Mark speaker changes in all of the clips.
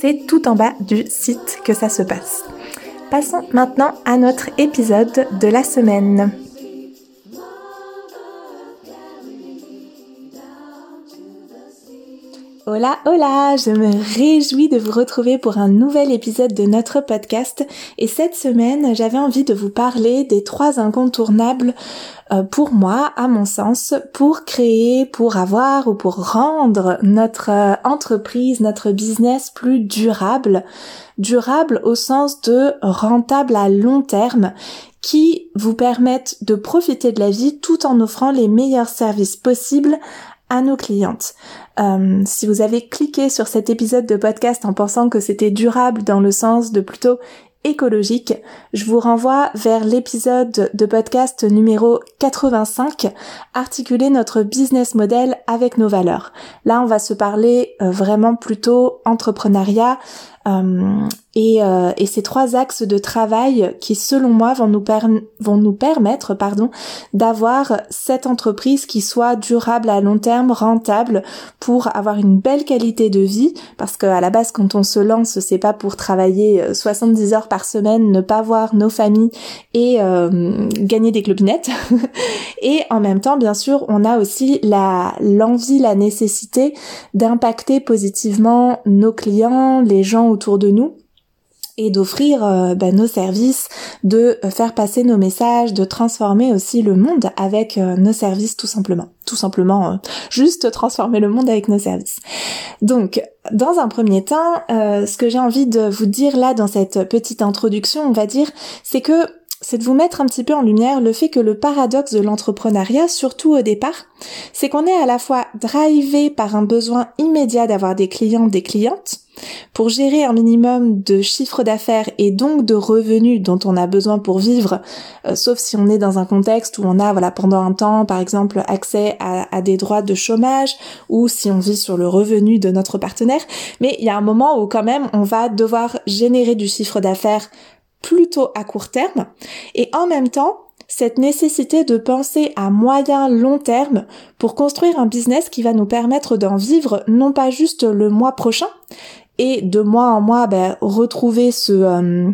Speaker 1: c'est tout en bas du site que ça se passe. Passons maintenant à notre épisode de la semaine. Hola, hola, je me réjouis de vous retrouver pour un nouvel épisode de notre podcast et cette semaine j'avais envie de vous parler des trois incontournables euh, pour moi, à mon sens, pour créer, pour avoir ou pour rendre notre euh, entreprise, notre business plus durable, durable au sens de rentable à long terme qui vous permettent de profiter de la vie tout en offrant les meilleurs services possibles à nos clientes. Euh, si vous avez cliqué sur cet épisode de podcast en pensant que c'était durable dans le sens de plutôt écologique, je vous renvoie vers l'épisode de podcast numéro 85, articuler notre business model avec nos valeurs. Là, on va se parler euh, vraiment plutôt entrepreneuriat, et, euh, et, ces trois axes de travail qui, selon moi, vont nous, vont nous permettre pardon, d'avoir cette entreprise qui soit durable à long terme, rentable, pour avoir une belle qualité de vie. Parce qu'à la base, quand on se lance, c'est pas pour travailler 70 euh, heures par semaine, ne pas voir nos familles et euh, gagner des clopinettes. et en même temps, bien sûr, on a aussi la l'envie, la nécessité d'impacter positivement nos clients, les gens autour de nous et d'offrir bah, nos services, de euh, faire passer nos messages, de transformer aussi le monde avec euh, nos services tout simplement. Tout simplement, juste transformer le monde avec nos services. Donc, dans un premier temps, ce que j'ai envie de vous dire là dans cette petite introduction, on va dire, c'est que c'est de vous mettre un petit peu en lumière le fait que le paradoxe de l'entrepreneuriat, surtout au départ, c'est qu'on est à la fois drivé par un besoin immédiat d'avoir des clients, des clientes, pour gérer un minimum de chiffre d'affaires et donc de revenus dont on a besoin pour vivre, euh, sauf si on est dans un contexte où on a, voilà, pendant un temps, par exemple, accès à, à, des droits de chômage ou si on vit sur le revenu de notre partenaire. Mais il y a un moment où quand même on va devoir générer du chiffre d'affaires plutôt à court terme et en même temps cette nécessité de penser à moyen long terme pour construire un business qui va nous permettre d'en vivre non pas juste le mois prochain et de mois en mois ben, retrouver ce euh,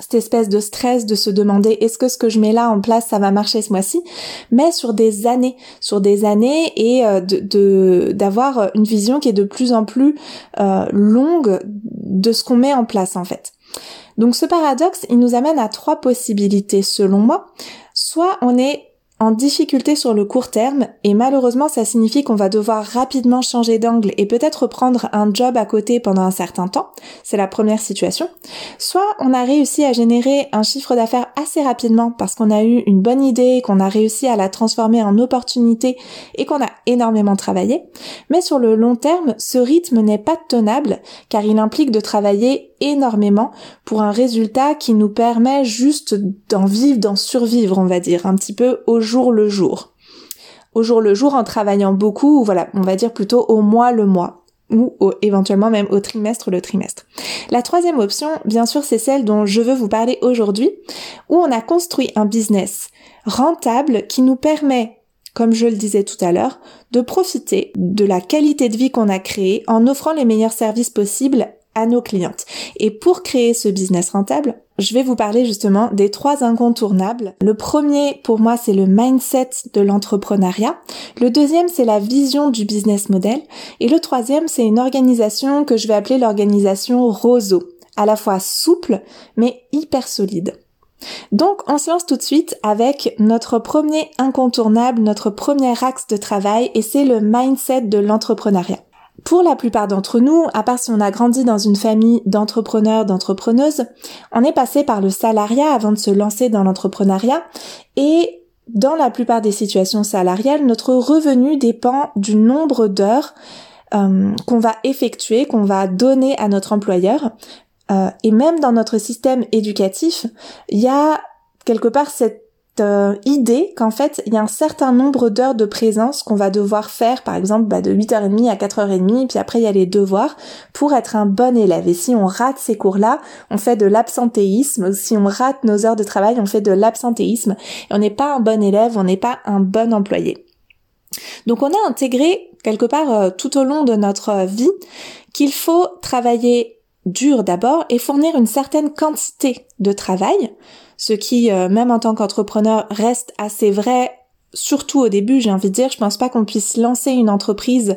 Speaker 1: cette espèce de stress de se demander est-ce que ce que je mets là en place ça va marcher ce mois-ci? Mais sur des années sur des années et euh, de d'avoir une vision qui est de plus en plus euh, longue de ce qu'on met en place en fait donc ce paradoxe, il nous amène à trois possibilités selon moi. Soit on est en difficulté sur le court terme et malheureusement ça signifie qu'on va devoir rapidement changer d'angle et peut-être prendre un job à côté pendant un certain temps. C'est la première situation. Soit on a réussi à générer un chiffre d'affaires assez rapidement parce qu'on a eu une bonne idée, qu'on a réussi à la transformer en opportunité et qu'on a énormément travaillé. Mais sur le long terme, ce rythme n'est pas tenable car il implique de travailler énormément pour un résultat qui nous permet juste d'en vivre, d'en survivre, on va dire, un petit peu au jour le jour. Au jour le jour en travaillant beaucoup, ou voilà, on va dire plutôt au mois le mois ou éventuellement même au trimestre le trimestre. La troisième option, bien sûr, c'est celle dont je veux vous parler aujourd'hui, où on a construit un business rentable qui nous permet comme je le disais tout à l'heure, de profiter de la qualité de vie qu'on a créée en offrant les meilleurs services possibles à nos clientes. Et pour créer ce business rentable, je vais vous parler justement des trois incontournables. Le premier, pour moi, c'est le mindset de l'entrepreneuriat. Le deuxième, c'est la vision du business model. Et le troisième, c'est une organisation que je vais appeler l'organisation Roseau, à la fois souple, mais hyper solide. Donc, on se lance tout de suite avec notre premier incontournable, notre premier axe de travail, et c'est le mindset de l'entrepreneuriat. Pour la plupart d'entre nous, à part si on a grandi dans une famille d'entrepreneurs, d'entrepreneuses, on est passé par le salariat avant de se lancer dans l'entrepreneuriat et dans la plupart des situations salariales, notre revenu dépend du nombre d'heures euh, qu'on va effectuer, qu'on va donner à notre employeur. Euh, et même dans notre système éducatif, il y a quelque part cette euh, idée qu'en fait, il y a un certain nombre d'heures de présence qu'on va devoir faire, par exemple, bah, de 8h30 à 4h30, puis après il y a les devoirs, pour être un bon élève. Et si on rate ces cours-là, on fait de l'absentéisme. Si on rate nos heures de travail, on fait de l'absentéisme. Et on n'est pas un bon élève, on n'est pas un bon employé. Donc on a intégré quelque part euh, tout au long de notre vie qu'il faut travailler dur d'abord et fournir une certaine quantité de travail ce qui, euh, même en tant qu'entrepreneur, reste assez vrai surtout au début, j'ai envie de dire, je pense pas qu'on puisse lancer une entreprise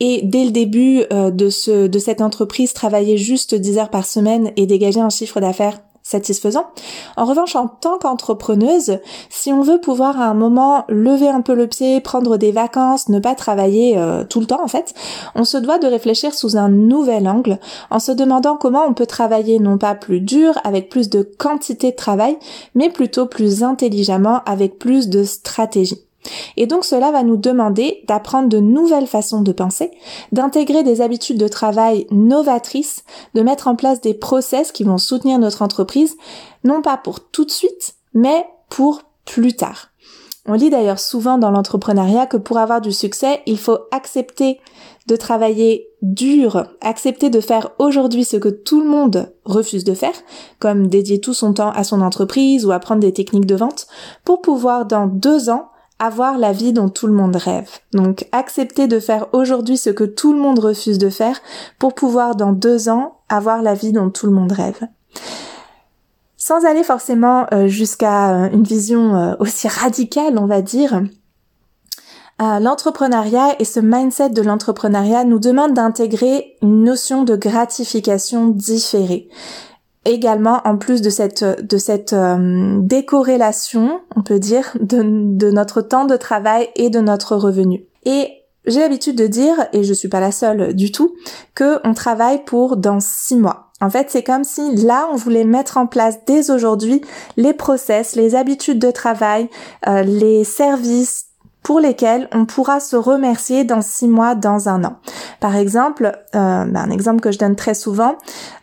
Speaker 1: et dès le début euh, de de cette entreprise travailler juste 10 heures par semaine et dégager un chiffre d'affaires satisfaisant. En revanche, en tant qu'entrepreneuse, si on veut pouvoir à un moment lever un peu le pied, prendre des vacances, ne pas travailler euh, tout le temps en fait, on se doit de réfléchir sous un nouvel angle en se demandant comment on peut travailler non pas plus dur avec plus de quantité de travail, mais plutôt plus intelligemment avec plus de stratégie. Et donc cela va nous demander d'apprendre de nouvelles façons de penser, d'intégrer des habitudes de travail novatrices, de mettre en place des process qui vont soutenir notre entreprise, non pas pour tout de suite, mais pour plus tard. On lit d'ailleurs souvent dans l'entrepreneuriat que pour avoir du succès, il faut accepter de travailler dur, accepter de faire aujourd'hui ce que tout le monde refuse de faire, comme dédier tout son temps à son entreprise ou apprendre des techniques de vente, pour pouvoir dans deux ans avoir la vie dont tout le monde rêve. Donc accepter de faire aujourd'hui ce que tout le monde refuse de faire pour pouvoir dans deux ans avoir la vie dont tout le monde rêve. Sans aller forcément euh, jusqu'à euh, une vision euh, aussi radicale, on va dire, l'entrepreneuriat et ce mindset de l'entrepreneuriat nous demande d'intégrer une notion de gratification différée également en plus de cette de cette euh, décorrélation, on peut dire, de, de notre temps de travail et de notre revenu. Et j'ai l'habitude de dire, et je suis pas la seule du tout, que on travaille pour dans six mois. En fait, c'est comme si là, on voulait mettre en place dès aujourd'hui les process, les habitudes de travail, euh, les services, pour lesquels on pourra se remercier dans six mois, dans un an. Par exemple, euh, ben, un exemple que je donne très souvent,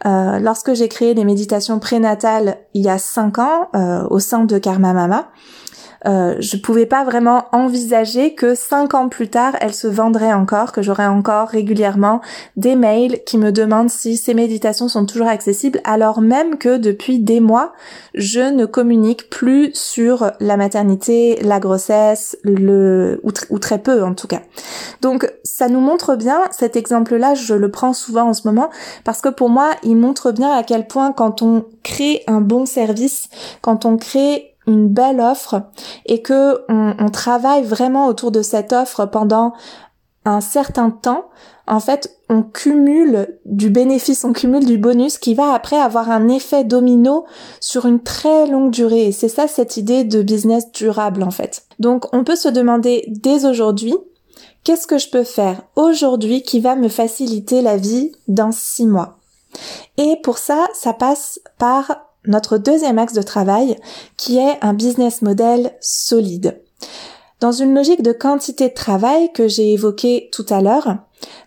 Speaker 1: euh, lorsque j'ai créé les méditations prénatales il y a cinq ans euh, au sein de Karma Mama, euh, je pouvais pas vraiment envisager que cinq ans plus tard, elle se vendrait encore, que j'aurais encore régulièrement des mails qui me demandent si ces méditations sont toujours accessibles, alors même que depuis des mois, je ne communique plus sur la maternité, la grossesse, le ou, ou très peu en tout cas. Donc ça nous montre bien cet exemple-là, je le prends souvent en ce moment parce que pour moi, il montre bien à quel point quand on crée un bon service, quand on crée une belle offre et que on, travaille vraiment autour de cette offre pendant un certain temps, en fait, on cumule du bénéfice, on cumule du bonus qui va après avoir un effet domino sur une très longue durée. Et c'est ça cette idée de business durable en fait. Donc on peut se demander dès aujourd'hui, qu'est-ce que je peux faire aujourd'hui qui va me faciliter la vie dans six mois? Et pour ça, ça passe par notre deuxième axe de travail qui est un business model solide. Dans une logique de quantité de travail que j'ai évoquée tout à l'heure,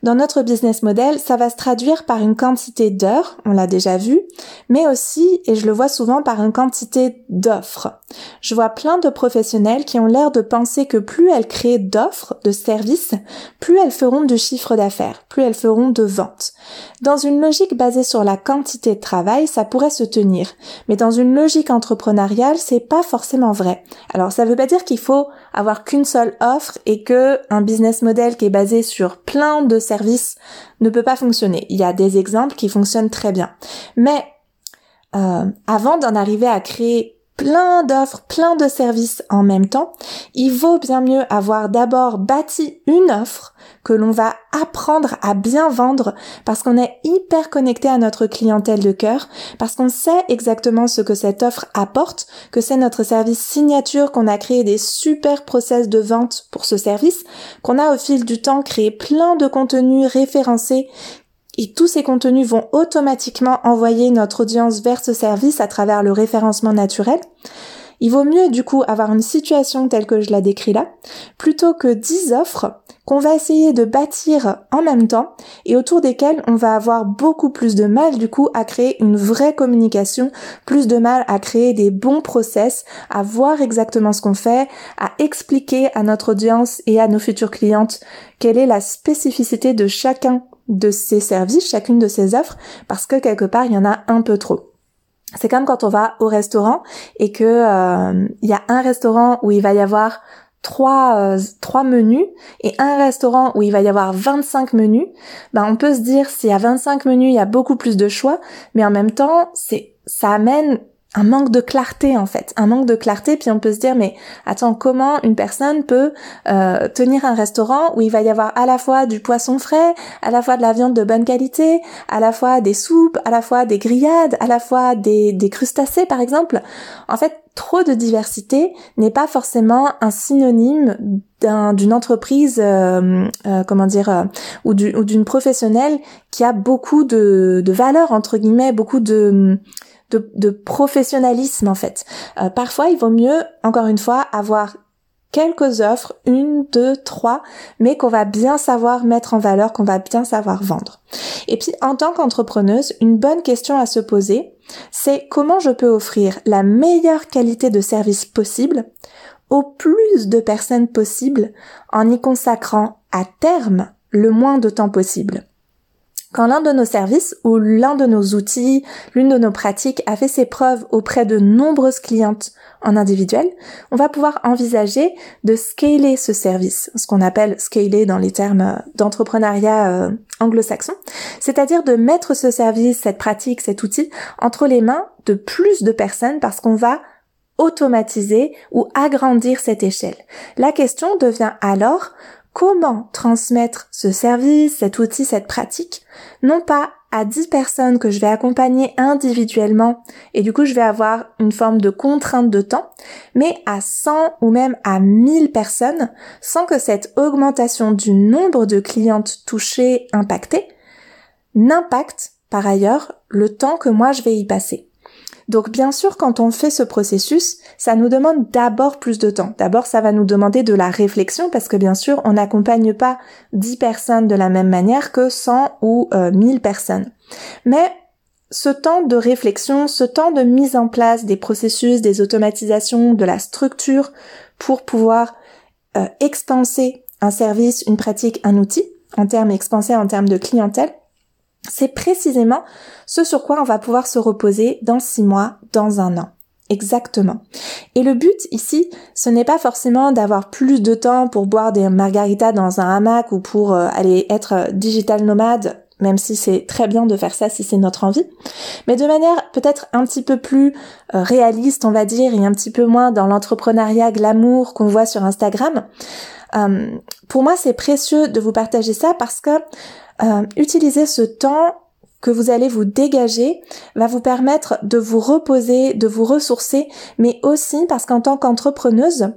Speaker 1: dans notre business model, ça va se traduire par une quantité d'heures, on l'a déjà vu, mais aussi, et je le vois souvent, par une quantité d'offres. Je vois plein de professionnels qui ont l'air de penser que plus elles créent d'offres, de services, plus elles feront de chiffre d'affaires, plus elles feront de ventes. Dans une logique basée sur la quantité de travail, ça pourrait se tenir, mais dans une logique entrepreneuriale, c'est pas forcément vrai. Alors ça veut pas dire qu'il faut avoir qu'une seule offre et que un business model qui est basé sur plein de services ne peut pas fonctionner. Il y a des exemples qui fonctionnent très bien. Mais euh, avant d'en arriver à créer plein d'offres, plein de services en même temps, il vaut bien mieux avoir d'abord bâti une offre que l'on va apprendre à bien vendre parce qu'on est hyper connecté à notre clientèle de cœur, parce qu'on sait exactement ce que cette offre apporte, que c'est notre service signature, qu'on a créé des super process de vente pour ce service, qu'on a au fil du temps créé plein de contenus référencés et tous ces contenus vont automatiquement envoyer notre audience vers ce service à travers le référencement naturel. Il vaut mieux du coup avoir une situation telle que je la décris là, plutôt que 10 offres qu'on va essayer de bâtir en même temps et autour desquelles on va avoir beaucoup plus de mal du coup à créer une vraie communication, plus de mal à créer des bons process, à voir exactement ce qu'on fait, à expliquer à notre audience et à nos futures clientes quelle est la spécificité de chacun de ces services, chacune de ces offres, parce que quelque part, il y en a un peu trop. C'est comme quand on va au restaurant et que euh, il y a un restaurant où il va y avoir trois, euh, trois menus et un restaurant où il va y avoir 25 menus, ben on peut se dire s'il y a 25 menus, il y a beaucoup plus de choix, mais en même temps, c'est ça amène un manque de clarté en fait, un manque de clarté, puis on peut se dire mais attends comment une personne peut euh, tenir un restaurant où il va y avoir à la fois du poisson frais, à la fois de la viande de bonne qualité, à la fois des soupes, à la fois des grillades, à la fois des, des crustacés par exemple? En fait, trop de diversité n'est pas forcément un synonyme d'une entreprise, euh, euh, comment dire, ou d'une professionnelle qui a beaucoup de, de valeur entre guillemets, beaucoup de de, professionnalisme en fait. Euh, parfois, il vaut mieux, encore une fois, avoir quelques offres, une, deux, trois, mais qu'on va bien savoir mettre en valeur, qu'on va bien savoir vendre. Et puis, en tant qu'entrepreneuse, une bonne question à se poser, c'est comment je peux offrir la meilleure qualité de service possible au plus de personnes possible en y consacrant à terme le moins de temps possible. Quand l'un de nos services ou l'un de nos outils, l'une de nos pratiques a fait ses preuves auprès de nombreuses clientes en individuel, on va pouvoir envisager de scaler ce service, ce qu'on appelle scaler dans les termes d'entrepreneuriat euh, anglo-saxon, c'est-à-dire de mettre ce service, cette pratique, cet outil entre les mains de plus de personnes parce qu'on va automatiser ou agrandir cette échelle. La question devient alors comment transmettre ce service, cet outil, cette pratique, non pas à 10 personnes que je vais accompagner individuellement et du coup je vais avoir une forme de contrainte de temps, mais à 100 ou même à 1000 personnes sans que cette augmentation du nombre de clientes touchées, impactées, n'impacte par ailleurs le temps que moi je vais y passer. Donc bien sûr, quand on fait ce processus, ça nous demande d'abord plus de temps. D'abord, ça va nous demander de la réflexion parce que bien sûr, on n'accompagne pas 10 personnes de la même manière que 100 ou 1000 euh, personnes. Mais ce temps de réflexion, ce temps de mise en place des processus, des automatisations, de la structure pour pouvoir euh, expanser un service, une pratique, un outil, en termes expansés, en termes de clientèle, c'est précisément ce sur quoi on va pouvoir se reposer dans six mois, dans un an. Exactement. Et le but ici, ce n'est pas forcément d'avoir plus de temps pour boire des margaritas dans un hamac ou pour euh, aller être euh, digital nomade, même si c'est très bien de faire ça si c'est notre envie, mais de manière peut-être un petit peu plus euh, réaliste, on va dire, et un petit peu moins dans l'entrepreneuriat glamour qu'on voit sur Instagram. Pour moi, c'est précieux de vous partager ça parce que euh, utiliser ce temps que vous allez vous dégager va vous permettre de vous reposer, de vous ressourcer, mais aussi parce qu'en tant qu'entrepreneuse,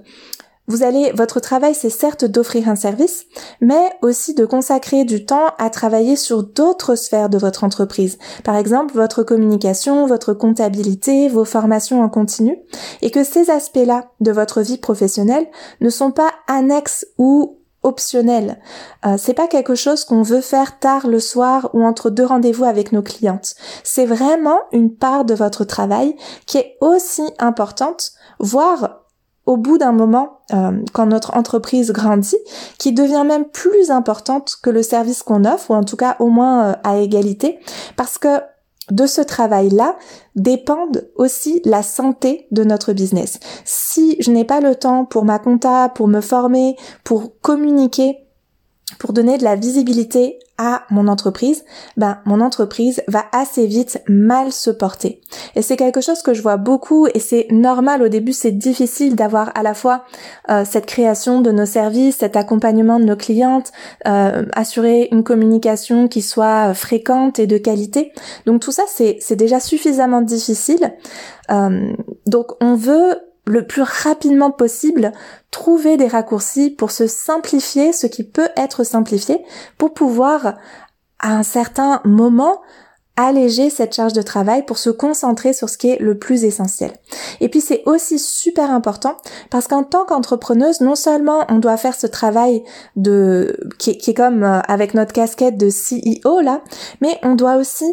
Speaker 1: vous allez, votre travail, c'est certes d'offrir un service, mais aussi de consacrer du temps à travailler sur d'autres sphères de votre entreprise. Par exemple, votre communication, votre comptabilité, vos formations en continu, et que ces aspects-là de votre vie professionnelle ne sont pas annexes ou optionnel. Euh, c'est pas quelque chose qu'on veut faire tard le soir ou entre deux rendez-vous avec nos clientes. C'est vraiment une part de votre travail qui est aussi importante, voire au bout d'un moment, euh, quand notre entreprise grandit, qui devient même plus importante que le service qu'on offre, ou en tout cas au moins euh, à égalité, parce que de ce travail-là dépendent aussi la santé de notre business. Si je n'ai pas le temps pour ma compta, pour me former, pour communiquer pour donner de la visibilité à mon entreprise, ben mon entreprise va assez vite mal se porter. Et c'est quelque chose que je vois beaucoup et c'est normal au début, c'est difficile d'avoir à la fois euh, cette création de nos services, cet accompagnement de nos clientes, euh, assurer une communication qui soit fréquente et de qualité. Donc tout ça c'est déjà suffisamment difficile. Euh, donc on veut le plus rapidement possible trouver des raccourcis pour se simplifier ce qui peut être simplifié pour pouvoir à un certain moment alléger cette charge de travail pour se concentrer sur ce qui est le plus essentiel. Et puis c'est aussi super important parce qu'en tant qu'entrepreneuse, non seulement on doit faire ce travail de qui est, comme euh, avec notre casquette de CEO là, mais on doit aussi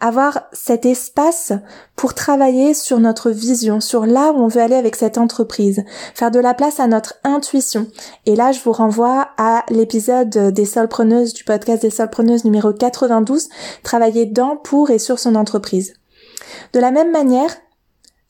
Speaker 1: avoir cet espace pour travailler sur notre vision, sur là où on veut aller avec cette entreprise, faire de la place à notre intuition. Et là, je vous renvoie à l'épisode des solpreneuses du podcast des solpreneuses numéro 92, travailler dans, pour et sur son entreprise. De la même manière,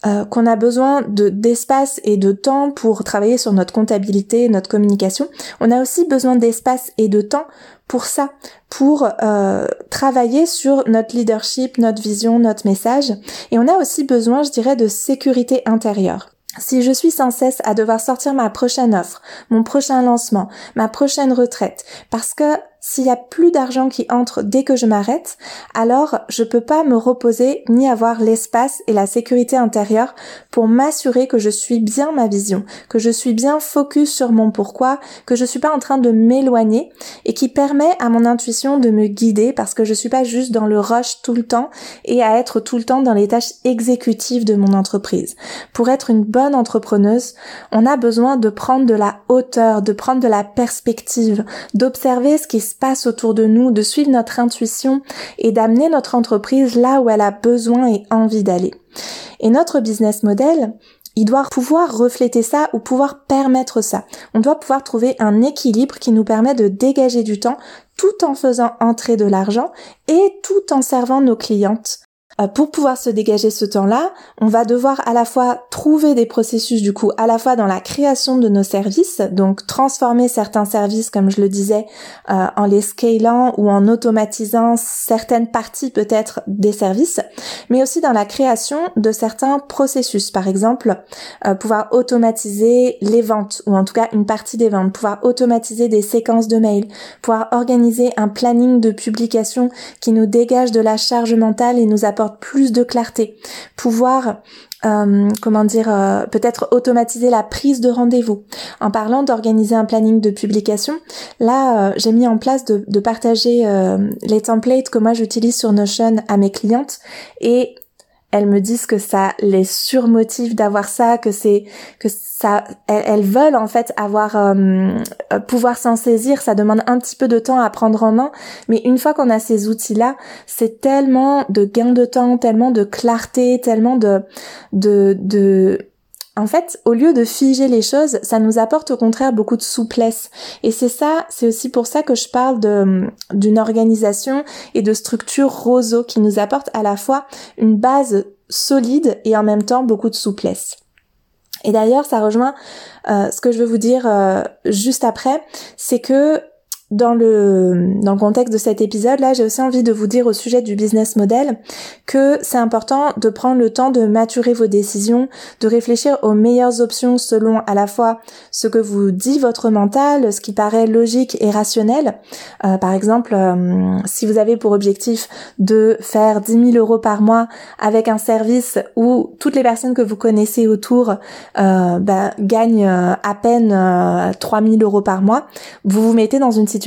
Speaker 1: euh, qu'on a besoin de d'espace et de temps pour travailler sur notre comptabilité, notre communication, on a aussi besoin d'espace et de temps pour ça, pour euh, travailler sur notre leadership, notre vision, notre message. Et on a aussi besoin, je dirais, de sécurité intérieure. Si je suis sans cesse à devoir sortir ma prochaine offre, mon prochain lancement, ma prochaine retraite, parce que s'il y a plus d'argent qui entre dès que je m'arrête, alors je peux pas me reposer ni avoir l'espace et la sécurité intérieure pour m'assurer que je suis bien ma vision, que je suis bien focus sur mon pourquoi, que je suis pas en train de m'éloigner et qui permet à mon intuition de me guider parce que je suis pas juste dans le rush tout le temps et à être tout le temps dans les tâches exécutives de mon entreprise. Pour être une bonne entrepreneuse, on a besoin de prendre de la hauteur, de prendre de la perspective, d'observer ce qui se passe autour de nous, de suivre notre intuition et d'amener notre entreprise là où elle a besoin et envie d'aller. Et notre business model, il doit pouvoir refléter ça ou pouvoir permettre ça. On doit pouvoir trouver un équilibre qui nous permet de dégager du temps tout en faisant entrer de l'argent et tout en servant nos clientes pour pouvoir se dégager ce temps-là, on va devoir à la fois trouver des processus du coup, à la fois dans la création de nos services, donc transformer certains services, comme je le disais, euh, en les scalant ou en automatisant certaines parties peut-être des services, mais aussi dans la création de certains processus. Par exemple, euh, pouvoir automatiser les ventes, ou en tout cas une partie des ventes, pouvoir automatiser des séquences de mails, pouvoir organiser un planning de publication qui nous dégage de la charge mentale et nous apporte plus de clarté, pouvoir euh, comment dire, euh, peut-être automatiser la prise de rendez-vous. En parlant d'organiser un planning de publication, là, euh, j'ai mis en place de, de partager les templates que moi j'utilise sur Notion à mes clientes et elles me disent que ça les surmotive d'avoir ça, que c'est que ça, elles, veulent en fait avoir euh, euh, pouvoir s'en saisir. Ça demande un petit peu de temps à prendre en main, mais une fois qu'on a ces outils-là, c'est tellement de gain de temps, tellement de clarté, tellement de de de en fait, au lieu de figer les choses, ça nous apporte au contraire beaucoup de souplesse. Et c'est ça, c'est aussi pour ça que je parle d'une organisation et de structure roseau qui nous apporte à la fois une base solide et en même temps beaucoup de souplesse. Et d'ailleurs, ça rejoint euh, ce que je veux vous dire euh, juste après, c'est que dans le, dans le contexte de cet épisode-là, j'ai aussi envie de vous dire au sujet du business model que c'est important de prendre le temps de maturer vos décisions, de réfléchir aux meilleures options selon à la fois ce que vous dit votre mental, ce qui paraît logique et rationnel. Euh, par exemple, euh, si vous avez pour objectif de faire 10 000 euros par mois avec un service où toutes les personnes que vous connaissez autour euh, bah, gagnent à peine 3 000 euros par mois, vous vous mettez dans une situation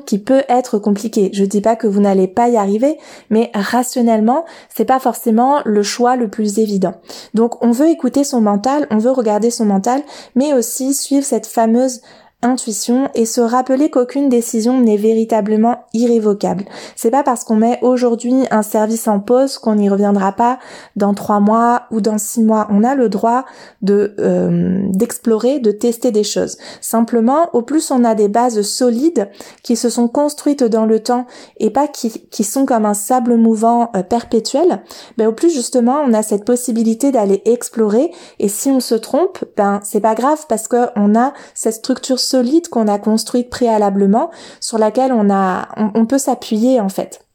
Speaker 1: qui peut être compliquée. Je dis pas que vous n'allez pas y arriver, mais rationnellement, c'est pas forcément le choix le plus évident. Donc on veut écouter son mental, on veut regarder son mental, mais aussi suivre cette fameuse intuition et se rappeler qu'aucune décision n'est véritablement irrévocable. C'est pas parce qu'on met aujourd'hui un service en pause qu'on n'y reviendra pas dans trois mois ou dans six mois. On a le droit de euh, d'explorer, de tester des choses. Simplement, au plus on a des bases solides qui se sont construites dans le temps et pas qui, qui sont comme un sable mouvant euh, perpétuel, ben au plus justement on a cette possibilité d'aller explorer et si on se trompe, ben c'est pas grave parce que on a cette structure solide qu'on a construite préalablement, sur laquelle on a, on peut s'appuyer en fait.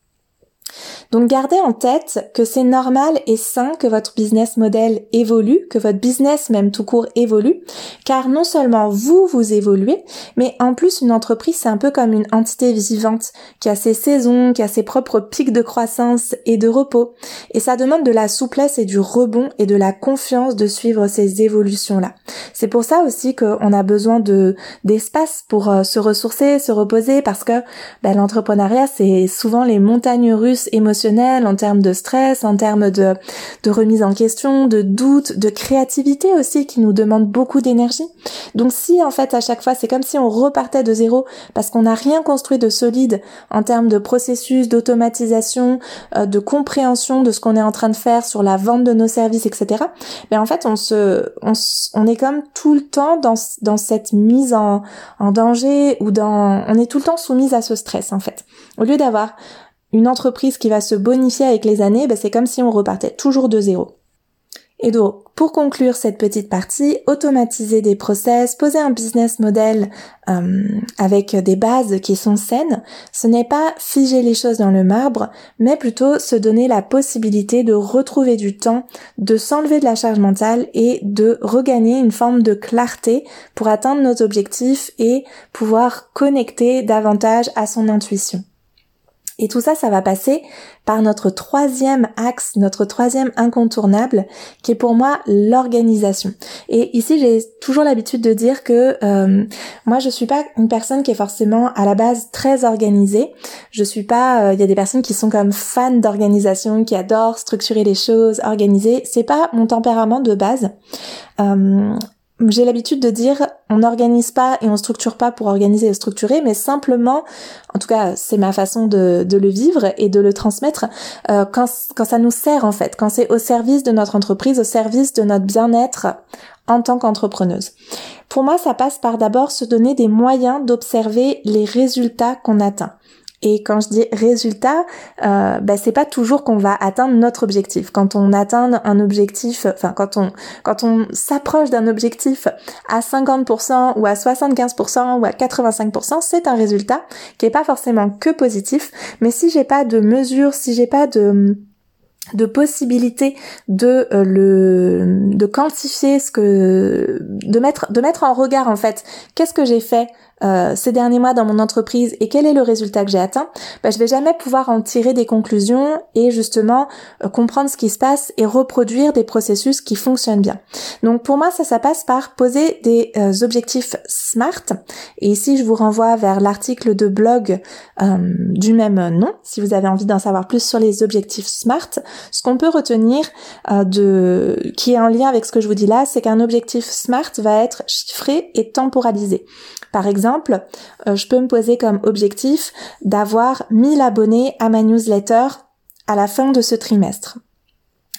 Speaker 1: Donc gardez en tête que c'est normal et sain que votre business model évolue, que votre business même tout court évolue, car non seulement vous, vous évoluez, mais en plus une entreprise c'est un peu comme une entité vivante qui a ses saisons, qui a ses propres pics de croissance et de repos. Et ça demande de la souplesse et du rebond et de la confiance de suivre ces évolutions-là. C'est pour ça aussi qu'on a besoin de d'espace pour euh, se ressourcer, se reposer, parce que ben, l'entrepreneuriat c'est souvent les montagnes russes émotionnelles en termes de stress, en termes de, de remise en question, de doute, de créativité aussi qui nous demande beaucoup d'énergie. Donc si en fait à chaque fois c'est comme si on repartait de zéro parce qu'on n'a rien construit de solide en termes de processus, d'automatisation, euh, de compréhension de ce qu'on est en train de faire sur la vente de nos services, etc. Mais en fait on se, on, on est comme tout le temps dans, dans cette mise en, en danger ou dans, on est tout le temps soumise à ce stress en fait. Au lieu d'avoir une entreprise qui va se bonifier avec les années, ben c'est comme si on repartait toujours de zéro. Et donc, pour conclure cette petite partie, automatiser des process, poser un business model euh, avec des bases qui sont saines, ce n'est pas figer les choses dans le marbre, mais plutôt se donner la possibilité de retrouver du temps, de s'enlever de la charge mentale et de regagner une forme de clarté pour atteindre nos objectifs et pouvoir connecter davantage à son intuition. Et tout ça, ça va passer par notre troisième axe, notre troisième incontournable, qui est pour moi l'organisation. Et ici, j'ai toujours l'habitude de dire que euh, moi, je suis pas une personne qui est forcément à la base très organisée. Je suis pas. Euh, il y a des personnes qui sont comme fans d'organisation, qui adorent structurer les choses, organiser. C'est pas mon tempérament de base. Euh, j'ai l'habitude de dire on n'organise pas et on structure pas pour organiser et structurer, mais simplement, en tout cas c'est ma façon de, le vivre et de le transmettre, euh, quand ça nous sert en fait, quand c'est au service de notre entreprise, au service de notre bien-être en tant qu'entrepreneuse. Pour moi, ça passe par d'abord se donner des moyens d'observer les résultats qu'on atteint. Et quand je dis résultat, euh, bah, c'est pas toujours qu'on va atteindre notre objectif. Quand on atteint un objectif, enfin quand on quand on s'approche d'un objectif à 50% ou à 75% ou à 85%, c'est un résultat qui est pas forcément que positif. Mais si j'ai pas de mesure, si j'ai pas de de possibilité de euh, le de quantifier ce que de mettre de mettre en regard en fait qu'est-ce que j'ai fait euh, ces derniers mois dans mon entreprise et quel est le résultat que j'ai atteint, bah, je vais jamais pouvoir en tirer des conclusions et justement euh, comprendre ce qui se passe et reproduire des processus qui fonctionnent bien. Donc pour moi ça ça passe par poser des euh, objectifs SMART et ici je vous renvoie vers l'article de blog du même nom si vous avez envie d'en savoir plus sur les objectifs SMART. Ce qu'on peut retenir de qui est en lien avec ce que je vous dis là, c'est qu'un objectif SMART va être chiffré et temporalisé. Par exemple, euh, je peux me poser comme objectif d'avoir 1000 abonnés à ma newsletter à la fin de ce trimestre.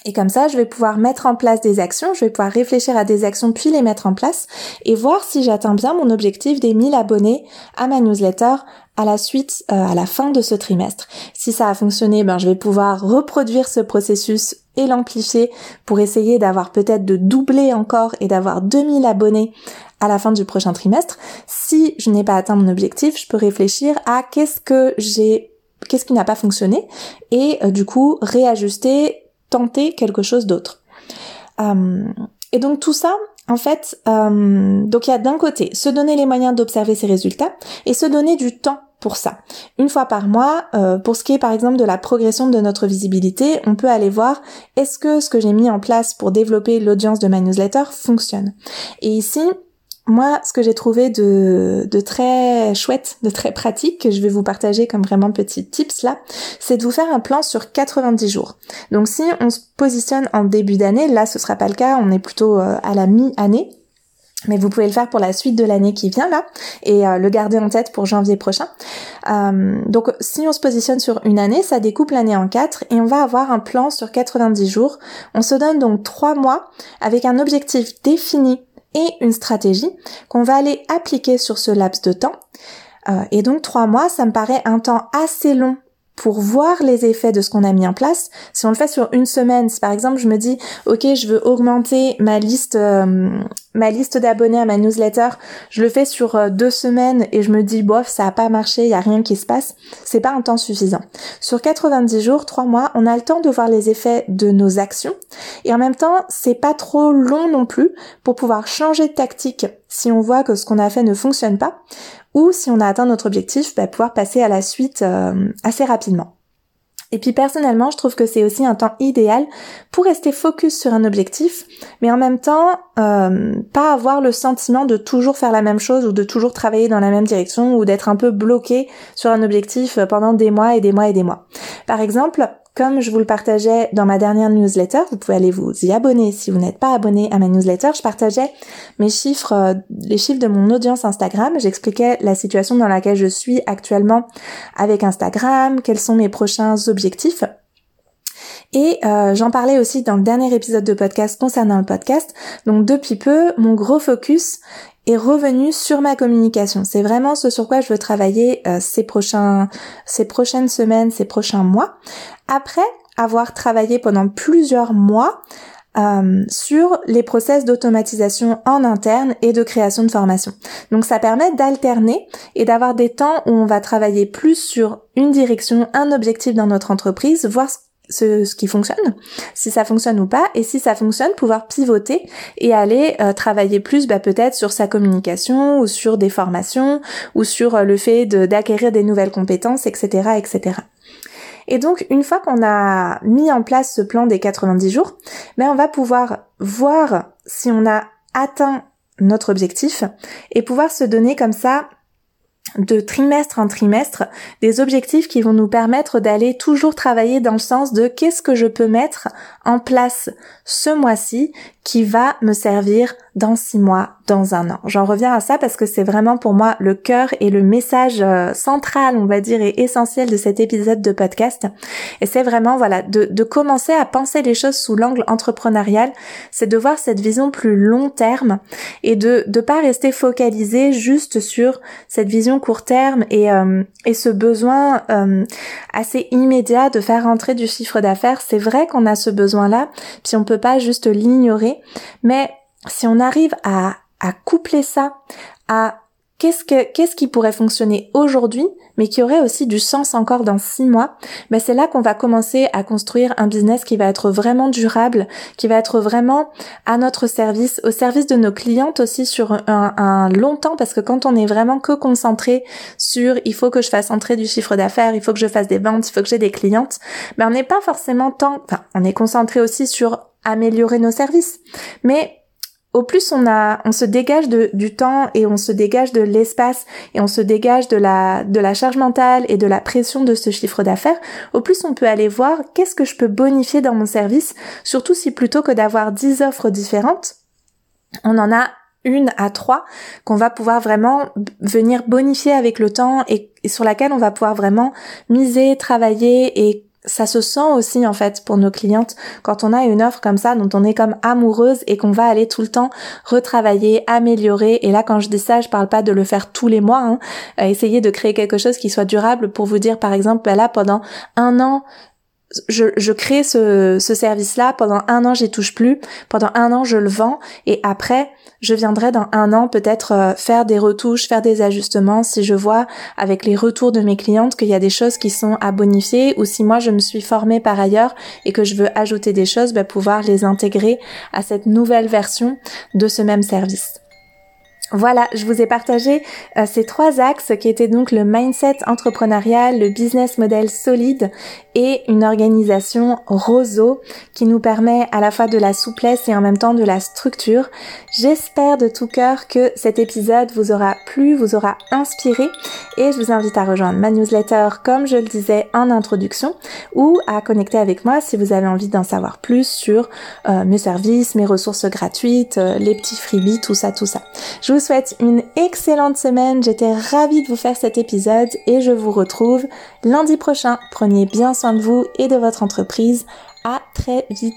Speaker 1: Et comme ça, je vais pouvoir mettre en place des actions, je vais pouvoir réfléchir à des actions puis les mettre en place et voir si j'atteins bien mon objectif des 1000 abonnés à ma newsletter à la suite, euh, à la fin de ce trimestre. Si ça a fonctionné, ben, je vais pouvoir reproduire ce processus et l'amplifier pour essayer d'avoir peut-être de doubler encore et d'avoir 2000 abonnés à la fin du prochain trimestre. Si je n'ai pas atteint mon objectif, je peux réfléchir à qu'est-ce que j'ai, qu'est-ce qui n'a pas fonctionné et euh, du coup réajuster, tenter quelque chose d'autre. Euh, et donc tout ça, en fait, euh, donc il y a d'un côté se donner les moyens d'observer ses résultats et se donner du temps pour ça. Une fois par mois, pour ce qui est par exemple de la progression de notre visibilité, on peut aller voir est-ce que ce que j'ai mis en place pour développer l'audience de ma newsletter fonctionne. Et ici, moi, ce que j'ai trouvé de, très chouette, de très pratique, que je vais vous partager comme vraiment petit tips là, c'est de vous faire un plan sur 90 jours. Donc si on se positionne en début d'année, là ce sera pas le cas, on est plutôt euh, à la mi-année, mais vous pouvez le faire pour la suite de l'année qui vient là et euh, le garder en tête pour janvier prochain. Euh, donc si on se positionne sur une année, ça découpe l'année en quatre et on va avoir un plan sur 90 jours. On se donne donc trois mois avec un objectif défini et une stratégie qu'on va aller appliquer sur ce laps de temps. Euh, et donc trois mois, ça me paraît un temps assez long pour voir les effets de ce qu'on a mis en place. Si on le fait sur une semaine, si par exemple je me dis ok je veux augmenter ma liste euh, ma liste d'abonnés à ma newsletter, je le fais sur euh, deux semaines et je me dis bof ça a pas marché, il y a rien qui se passe, c'est pas un temps suffisant. Sur 90 jours, 3 mois, on a le temps de voir les effets de nos actions et en même temps c'est pas trop long non plus pour pouvoir changer de tactique si on voit que ce qu'on a fait ne fonctionne pas ou si on a atteint notre objectif, bah, pouvoir passer à la suite euh, assez rapidement. Et puis personnellement, je trouve que c'est aussi un temps idéal pour rester focus sur un objectif, mais en même temps, euh, pas avoir le sentiment de toujours faire la même chose ou de toujours travailler dans la même direction ou d'être un peu bloqué sur un objectif pendant des mois et des mois et des mois. Par exemple, comme je vous le partageais dans ma dernière newsletter, vous pouvez aller vous y abonner si vous n'êtes pas abonné à ma newsletter. Je partageais mes chiffres, euh, les chiffres de mon audience Instagram. J'expliquais la situation dans laquelle je suis actuellement avec Instagram, quels sont mes prochains objectifs. Et euh, j'en parlais aussi dans le dernier épisode de podcast concernant le podcast. Donc depuis peu, mon gros focus est revenu sur ma communication. C'est vraiment ce sur quoi je veux travailler euh, ces prochains, ces prochaines semaines, ces prochains mois. Après avoir travaillé pendant plusieurs mois euh, sur les process d'automatisation en interne et de création de formation. Donc ça permet d'alterner et d'avoir des temps où on va travailler plus sur une direction, un objectif dans notre entreprise, voir ce, ce, qui fonctionne, si ça fonctionne ou pas, et si ça fonctionne, pouvoir pivoter et aller euh, travailler plus bah, peut-être sur sa communication ou sur des formations ou sur euh, le fait d'acquérir des nouvelles compétences, etc., etc. Et donc, une fois qu'on a mis en place ce plan des 90 jours, ben, on va pouvoir voir si on a atteint notre objectif et pouvoir se donner comme ça de trimestre en trimestre des objectifs qui vont nous permettre d'aller toujours travailler dans le sens de qu'est-ce que je peux mettre en place ce mois-ci qui va me servir dans six mois, dans un an. J'en reviens à ça parce que c'est vraiment pour moi le cœur et le message euh, central, on va dire, et essentiel de cet épisode de podcast. Et c'est vraiment, voilà, de, de commencer à penser les choses sous l'angle entrepreneurial, c'est de voir cette vision plus long terme et de ne pas rester focalisé juste sur cette vision court terme et, euh, et ce besoin euh, assez immédiat de faire rentrer du chiffre d'affaires. C'est vrai qu'on a ce besoin-là, puis on peut pas juste l'ignorer, mais si on arrive à, à coupler ça à qu'est-ce que qu'est-ce qui pourrait fonctionner aujourd'hui mais qui aurait aussi du sens encore dans six mois ben c'est là qu'on va commencer à construire un business qui va être vraiment durable qui va être vraiment à notre service au service de nos clientes aussi sur un, un long temps parce que quand on est vraiment que concentré sur il faut que je fasse entrer du chiffre d'affaires il faut que je fasse des ventes il faut que j'ai des clientes ben on n'est pas forcément tant enfin on est concentré aussi sur améliorer nos services. Mais au plus on a, on se dégage de, du temps et on se dégage de l'espace et on se dégage de la, de la charge mentale et de la pression de ce chiffre d'affaires, au plus on peut aller voir qu'est-ce que je peux bonifier dans mon service, surtout si plutôt que d'avoir 10 offres différentes, on en a une à trois qu'on va pouvoir vraiment venir bonifier avec le temps et, et, sur laquelle on va pouvoir vraiment miser, travailler et ça se sent aussi en fait pour nos clientes quand on a une offre comme ça dont on est comme amoureuse et qu'on va aller tout le temps retravailler, améliorer. Et là, quand je dis ça, je parle pas de le faire tous les mois. Hein. Euh, essayer de créer quelque chose qui soit durable pour vous dire, par exemple, bah là pendant un an, je, crée ce, ce service-là, pendant un an j'y touche plus, pendant un an je le vends, et après je viendrai dans un an peut-être euh, faire des retouches, faire des ajustements si je vois avec les retours de mes clientes qu'il y a des choses qui sont à bonifier, ou si moi je me suis formée par ailleurs et que je veux ajouter des choses, bah, pouvoir les intégrer à cette nouvelle version de ce même service. Voilà, je vous ai partagé euh, ces trois axes qui étaient donc le mindset entrepreneurial, le business model solide et une organisation roseau qui nous permet à la fois de la souplesse et en même temps de la structure. J'espère de tout cœur que cet épisode vous aura plu, vous aura inspiré et je vous invite à rejoindre ma newsletter comme je le disais en introduction ou à connecter avec moi si vous avez envie d'en savoir plus sur euh, mes services, mes ressources gratuites, euh, les petits freebies, tout ça, tout ça. Vous souhaite une excellente semaine. J'étais ravie de vous faire cet épisode et je vous retrouve lundi prochain. Prenez bien soin de vous et de votre entreprise. À très vite.